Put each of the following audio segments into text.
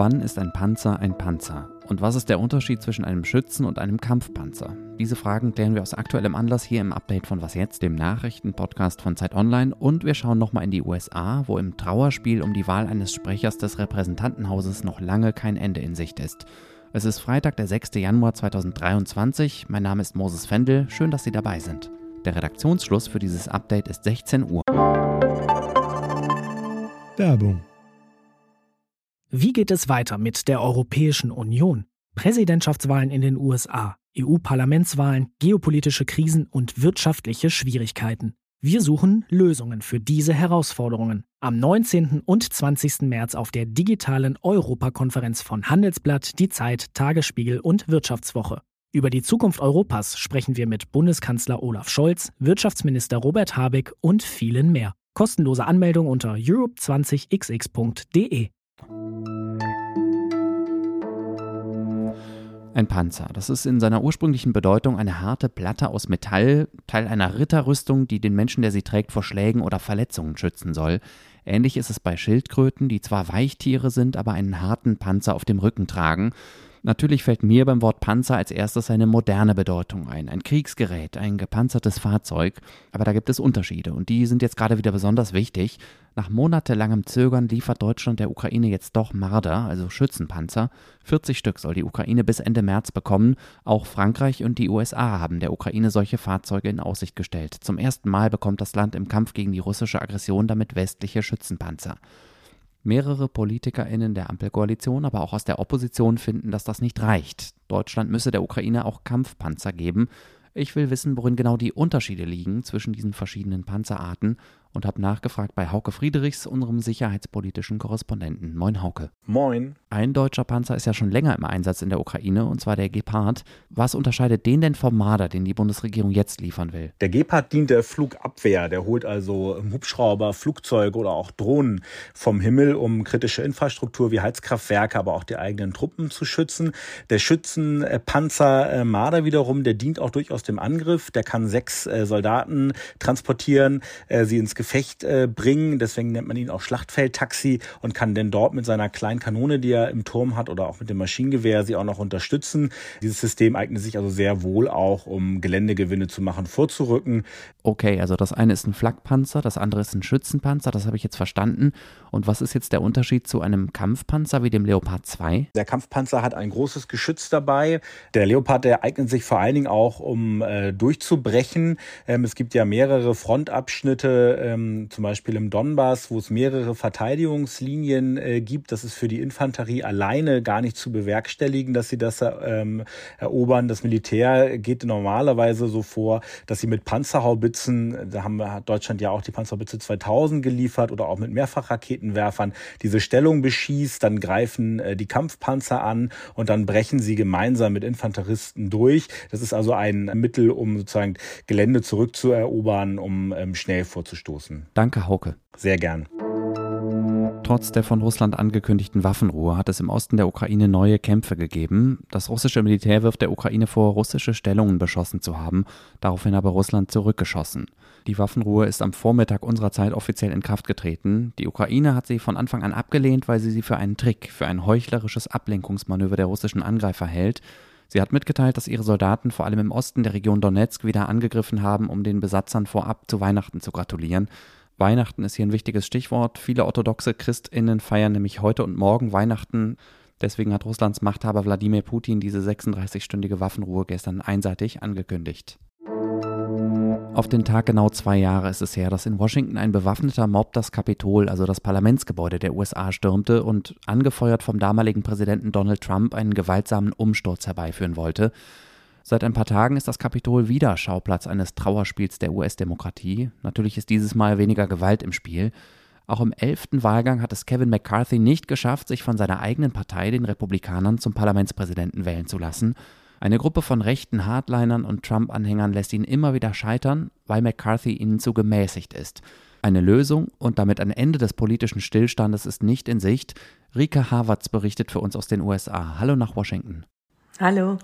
Wann ist ein Panzer ein Panzer? Und was ist der Unterschied zwischen einem Schützen und einem Kampfpanzer? Diese Fragen klären wir aus aktuellem Anlass hier im Update von Was jetzt, dem Nachrichtenpodcast von Zeit Online. Und wir schauen nochmal in die USA, wo im Trauerspiel um die Wahl eines Sprechers des Repräsentantenhauses noch lange kein Ende in Sicht ist. Es ist Freitag, der 6. Januar 2023. Mein Name ist Moses Fendel. Schön, dass Sie dabei sind. Der Redaktionsschluss für dieses Update ist 16 Uhr. Werbung wie geht es weiter mit der Europäischen Union? Präsidentschaftswahlen in den USA, EU-Parlamentswahlen, geopolitische Krisen und wirtschaftliche Schwierigkeiten. Wir suchen Lösungen für diese Herausforderungen. Am 19. und 20. März auf der digitalen Europakonferenz von Handelsblatt, Die Zeit, Tagesspiegel und Wirtschaftswoche. Über die Zukunft Europas sprechen wir mit Bundeskanzler Olaf Scholz, Wirtschaftsminister Robert Habeck und vielen mehr. Kostenlose Anmeldung unter europe20xx.de. Ein Panzer. Das ist in seiner ursprünglichen Bedeutung eine harte Platte aus Metall, Teil einer Ritterrüstung, die den Menschen, der sie trägt, vor Schlägen oder Verletzungen schützen soll. Ähnlich ist es bei Schildkröten, die zwar Weichtiere sind, aber einen harten Panzer auf dem Rücken tragen. Natürlich fällt mir beim Wort Panzer als erstes eine moderne Bedeutung ein, ein Kriegsgerät, ein gepanzertes Fahrzeug, aber da gibt es Unterschiede und die sind jetzt gerade wieder besonders wichtig. Nach monatelangem Zögern liefert Deutschland der Ukraine jetzt doch Marder, also Schützenpanzer. 40 Stück soll die Ukraine bis Ende März bekommen. Auch Frankreich und die USA haben der Ukraine solche Fahrzeuge in Aussicht gestellt. Zum ersten Mal bekommt das Land im Kampf gegen die russische Aggression damit westliche Schützenpanzer. Mehrere PolitikerInnen der Ampelkoalition, aber auch aus der Opposition finden, dass das nicht reicht. Deutschland müsse der Ukraine auch Kampfpanzer geben. Ich will wissen, worin genau die Unterschiede liegen zwischen diesen verschiedenen Panzerarten und habe nachgefragt bei Hauke Friedrichs, unserem sicherheitspolitischen Korrespondenten. Moin Hauke. Moin. Ein deutscher Panzer ist ja schon länger im Einsatz in der Ukraine, und zwar der Gepard. Was unterscheidet den denn vom Marder, den die Bundesregierung jetzt liefern will? Der Gepard dient der Flugabwehr. Der holt also Hubschrauber, Flugzeuge oder auch Drohnen vom Himmel, um kritische Infrastruktur wie Heizkraftwerke, aber auch die eigenen Truppen zu schützen. Der Schützenpanzer äh, Marder wiederum, der dient auch durchaus dem Angriff. Der kann sechs äh, Soldaten transportieren, äh, sie ins Gefecht bringen. Deswegen nennt man ihn auch Schlachtfeldtaxi und kann denn dort mit seiner kleinen Kanone, die er im Turm hat oder auch mit dem Maschinengewehr sie auch noch unterstützen. Dieses System eignet sich also sehr wohl auch, um Geländegewinne zu machen, vorzurücken. Okay, also das eine ist ein Flakpanzer, das andere ist ein Schützenpanzer, das habe ich jetzt verstanden. Und was ist jetzt der Unterschied zu einem Kampfpanzer wie dem Leopard 2? Der Kampfpanzer hat ein großes Geschütz dabei. Der Leopard, der eignet sich vor allen Dingen auch, um äh, durchzubrechen. Ähm, es gibt ja mehrere Frontabschnitte, ähm, zum Beispiel im Donbass, wo es mehrere Verteidigungslinien äh, gibt. Das ist für die Infanterie alleine gar nicht zu bewerkstelligen, dass sie das ähm, erobern. Das Militär geht normalerweise so vor, dass sie mit Panzerhaubitzen, da haben hat Deutschland ja auch die Panzerhaubitze 2000 geliefert oder auch mit Mehrfachraketenwerfern, diese Stellung beschießt, dann greifen äh, die Kampfpanzer an und dann brechen sie gemeinsam mit Infanteristen durch. Das ist also ein Mittel, um sozusagen Gelände zurückzuerobern, um ähm, schnell vorzustoßen. Danke, Hauke. Sehr gern. Trotz der von Russland angekündigten Waffenruhe hat es im Osten der Ukraine neue Kämpfe gegeben. Das russische Militär wirft der Ukraine vor, russische Stellungen beschossen zu haben, daraufhin aber Russland zurückgeschossen. Die Waffenruhe ist am Vormittag unserer Zeit offiziell in Kraft getreten. Die Ukraine hat sie von Anfang an abgelehnt, weil sie sie für einen Trick, für ein heuchlerisches Ablenkungsmanöver der russischen Angreifer hält. Sie hat mitgeteilt, dass ihre Soldaten vor allem im Osten der Region Donetsk wieder angegriffen haben, um den Besatzern vorab zu Weihnachten zu gratulieren. Weihnachten ist hier ein wichtiges Stichwort. Viele orthodoxe Christinnen feiern nämlich heute und morgen Weihnachten. Deswegen hat Russlands Machthaber Wladimir Putin diese 36-stündige Waffenruhe gestern einseitig angekündigt. Auf den Tag genau zwei Jahre ist es her, dass in Washington ein bewaffneter Mob das Kapitol, also das Parlamentsgebäude der USA, stürmte und angefeuert vom damaligen Präsidenten Donald Trump einen gewaltsamen Umsturz herbeiführen wollte. Seit ein paar Tagen ist das Kapitol wieder Schauplatz eines Trauerspiels der US-Demokratie. Natürlich ist dieses Mal weniger Gewalt im Spiel. Auch im elften Wahlgang hat es Kevin McCarthy nicht geschafft, sich von seiner eigenen Partei, den Republikanern, zum Parlamentspräsidenten wählen zu lassen. Eine Gruppe von rechten Hardlinern und Trump-Anhängern lässt ihn immer wieder scheitern, weil McCarthy ihnen zu gemäßigt ist. Eine Lösung und damit ein Ende des politischen Stillstandes ist nicht in Sicht. Rika Havertz berichtet für uns aus den USA. Hallo nach Washington. Hallo.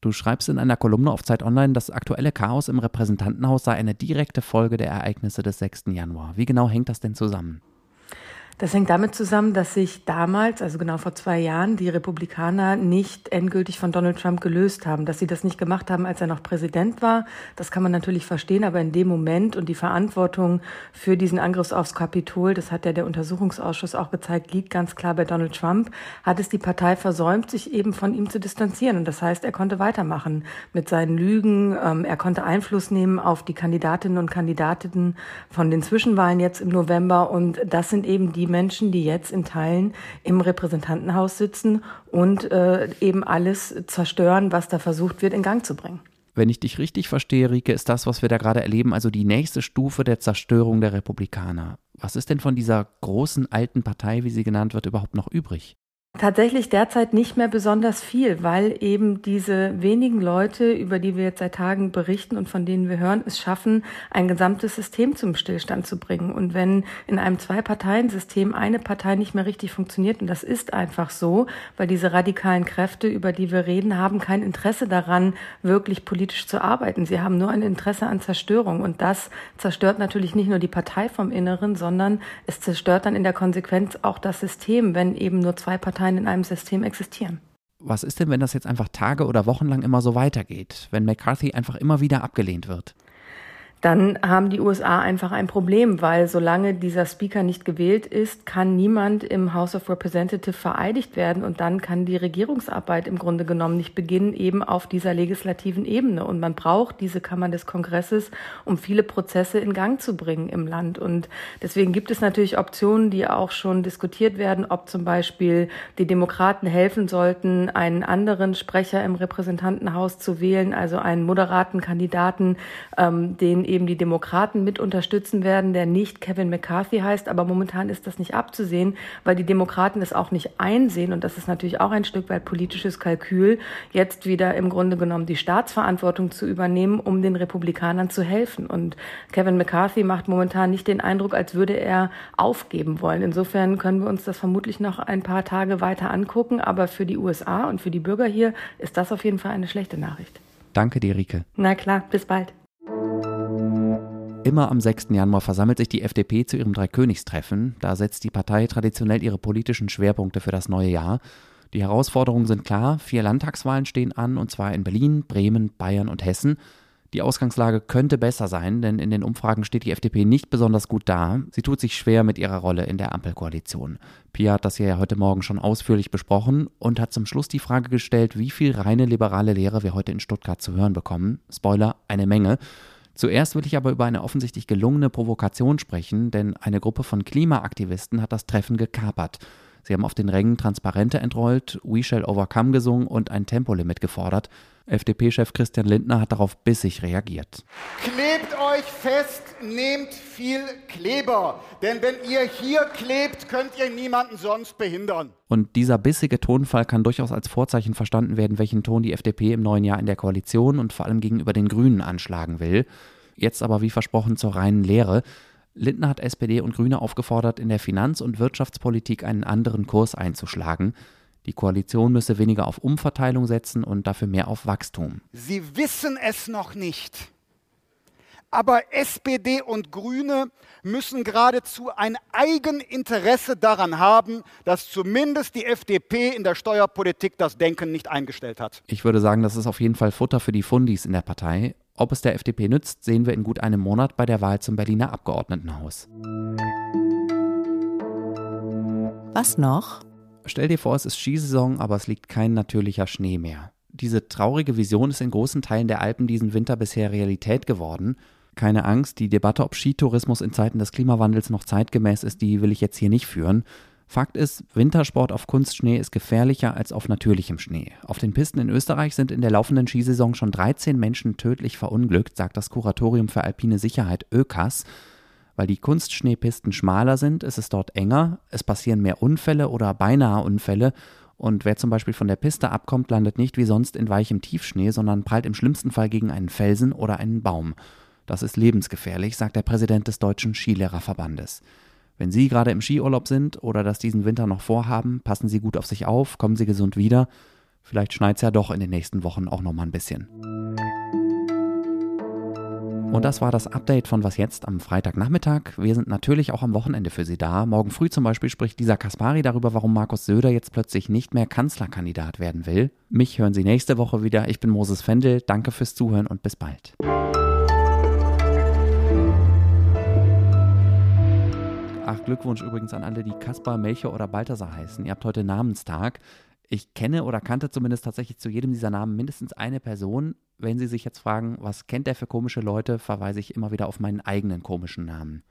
Du schreibst in einer Kolumne auf Zeit Online, das aktuelle Chaos im Repräsentantenhaus sei eine direkte Folge der Ereignisse des 6. Januar. Wie genau hängt das denn zusammen? Das hängt damit zusammen, dass sich damals, also genau vor zwei Jahren, die Republikaner nicht endgültig von Donald Trump gelöst haben, dass sie das nicht gemacht haben, als er noch Präsident war. Das kann man natürlich verstehen, aber in dem Moment und die Verantwortung für diesen Angriff aufs Kapitol, das hat ja der Untersuchungsausschuss auch gezeigt, liegt ganz klar bei Donald Trump, hat es die Partei versäumt, sich eben von ihm zu distanzieren. Und das heißt, er konnte weitermachen mit seinen Lügen. Ähm, er konnte Einfluss nehmen auf die Kandidatinnen und Kandidaten von den Zwischenwahlen jetzt im November. Und das sind eben die Menschen, die jetzt in Teilen im Repräsentantenhaus sitzen und äh, eben alles zerstören, was da versucht wird, in Gang zu bringen. Wenn ich dich richtig verstehe, Rike, ist das, was wir da gerade erleben, also die nächste Stufe der Zerstörung der Republikaner. Was ist denn von dieser großen alten Partei, wie sie genannt wird, überhaupt noch übrig? Tatsächlich derzeit nicht mehr besonders viel, weil eben diese wenigen Leute, über die wir jetzt seit Tagen berichten und von denen wir hören, es schaffen, ein gesamtes System zum Stillstand zu bringen. Und wenn in einem Zwei-Parteien-System eine Partei nicht mehr richtig funktioniert, und das ist einfach so, weil diese radikalen Kräfte, über die wir reden, haben kein Interesse daran, wirklich politisch zu arbeiten. Sie haben nur ein Interesse an Zerstörung. Und das zerstört natürlich nicht nur die Partei vom Inneren, sondern es zerstört dann in der Konsequenz auch das System, wenn eben nur zwei Parteien Parteien in einem System existieren. Was ist denn, wenn das jetzt einfach Tage oder Wochen lang immer so weitergeht, wenn McCarthy einfach immer wieder abgelehnt wird? Dann haben die USA einfach ein Problem, weil solange dieser Speaker nicht gewählt ist, kann niemand im House of Representatives vereidigt werden und dann kann die Regierungsarbeit im Grunde genommen nicht beginnen, eben auf dieser legislativen Ebene. Und man braucht diese Kammer des Kongresses, um viele Prozesse in Gang zu bringen im Land. Und deswegen gibt es natürlich Optionen, die auch schon diskutiert werden, ob zum Beispiel die Demokraten helfen sollten, einen anderen Sprecher im Repräsentantenhaus zu wählen, also einen moderaten Kandidaten, ähm, den eben die Demokraten mit unterstützen werden, der nicht Kevin McCarthy heißt. Aber momentan ist das nicht abzusehen, weil die Demokraten es auch nicht einsehen. Und das ist natürlich auch ein Stück weit politisches Kalkül, jetzt wieder im Grunde genommen die Staatsverantwortung zu übernehmen, um den Republikanern zu helfen. Und Kevin McCarthy macht momentan nicht den Eindruck, als würde er aufgeben wollen. Insofern können wir uns das vermutlich noch ein paar Tage weiter angucken. Aber für die USA und für die Bürger hier ist das auf jeden Fall eine schlechte Nachricht. Danke dir, Rike. Na klar, bis bald. Immer am 6. Januar versammelt sich die FDP zu ihrem Dreikönigstreffen. Da setzt die Partei traditionell ihre politischen Schwerpunkte für das neue Jahr. Die Herausforderungen sind klar. Vier Landtagswahlen stehen an, und zwar in Berlin, Bremen, Bayern und Hessen. Die Ausgangslage könnte besser sein, denn in den Umfragen steht die FDP nicht besonders gut da. Sie tut sich schwer mit ihrer Rolle in der Ampelkoalition. Pia hat das hier ja heute Morgen schon ausführlich besprochen und hat zum Schluss die Frage gestellt, wie viel reine liberale Lehre wir heute in Stuttgart zu hören bekommen. Spoiler, eine Menge. Zuerst will ich aber über eine offensichtlich gelungene Provokation sprechen, denn eine Gruppe von Klimaaktivisten hat das Treffen gekapert. Sie haben auf den Rängen Transparente entrollt, We Shall Overcome gesungen und ein Tempolimit gefordert. FDP-Chef Christian Lindner hat darauf bissig reagiert. Klebt euch fest, nehmt viel Kleber. Denn wenn ihr hier klebt, könnt ihr niemanden sonst behindern. Und dieser bissige Tonfall kann durchaus als Vorzeichen verstanden werden, welchen Ton die FDP im neuen Jahr in der Koalition und vor allem gegenüber den Grünen anschlagen will. Jetzt aber wie versprochen zur reinen Lehre. Lindner hat SPD und Grüne aufgefordert, in der Finanz- und Wirtschaftspolitik einen anderen Kurs einzuschlagen. Die Koalition müsse weniger auf Umverteilung setzen und dafür mehr auf Wachstum. Sie wissen es noch nicht. Aber SPD und Grüne müssen geradezu ein Eigeninteresse daran haben, dass zumindest die FDP in der Steuerpolitik das Denken nicht eingestellt hat. Ich würde sagen, das ist auf jeden Fall Futter für die Fundis in der Partei. Ob es der FDP nützt, sehen wir in gut einem Monat bei der Wahl zum Berliner Abgeordnetenhaus. Was noch? Stell dir vor, es ist Skisaison, aber es liegt kein natürlicher Schnee mehr. Diese traurige Vision ist in großen Teilen der Alpen diesen Winter bisher Realität geworden. Keine Angst, die Debatte, ob Skitourismus in Zeiten des Klimawandels noch zeitgemäß ist, die will ich jetzt hier nicht führen. Fakt ist, Wintersport auf Kunstschnee ist gefährlicher als auf natürlichem Schnee. Auf den Pisten in Österreich sind in der laufenden Skisaison schon 13 Menschen tödlich verunglückt, sagt das Kuratorium für alpine Sicherheit ÖKAS. Weil die Kunstschneepisten schmaler sind, ist es dort enger, es passieren mehr Unfälle oder beinahe Unfälle und wer zum Beispiel von der Piste abkommt, landet nicht wie sonst in weichem Tiefschnee, sondern prallt im schlimmsten Fall gegen einen Felsen oder einen Baum. Das ist lebensgefährlich, sagt der Präsident des Deutschen Skilehrerverbandes. Wenn Sie gerade im Skiurlaub sind oder das diesen Winter noch vorhaben, passen Sie gut auf sich auf, kommen Sie gesund wieder. Vielleicht schneit es ja doch in den nächsten Wochen auch nochmal ein bisschen. Und das war das Update von Was jetzt am Freitagnachmittag. Wir sind natürlich auch am Wochenende für Sie da. Morgen früh zum Beispiel spricht Lisa Kaspari darüber, warum Markus Söder jetzt plötzlich nicht mehr Kanzlerkandidat werden will. Mich hören Sie nächste Woche wieder. Ich bin Moses Fendel. Danke fürs Zuhören und bis bald. Ach, Glückwunsch übrigens an alle, die Kaspar, Melchior oder Balthasar heißen. Ihr habt heute Namenstag. Ich kenne oder kannte zumindest tatsächlich zu jedem dieser Namen mindestens eine Person. Wenn Sie sich jetzt fragen, was kennt der für komische Leute, verweise ich immer wieder auf meinen eigenen komischen Namen.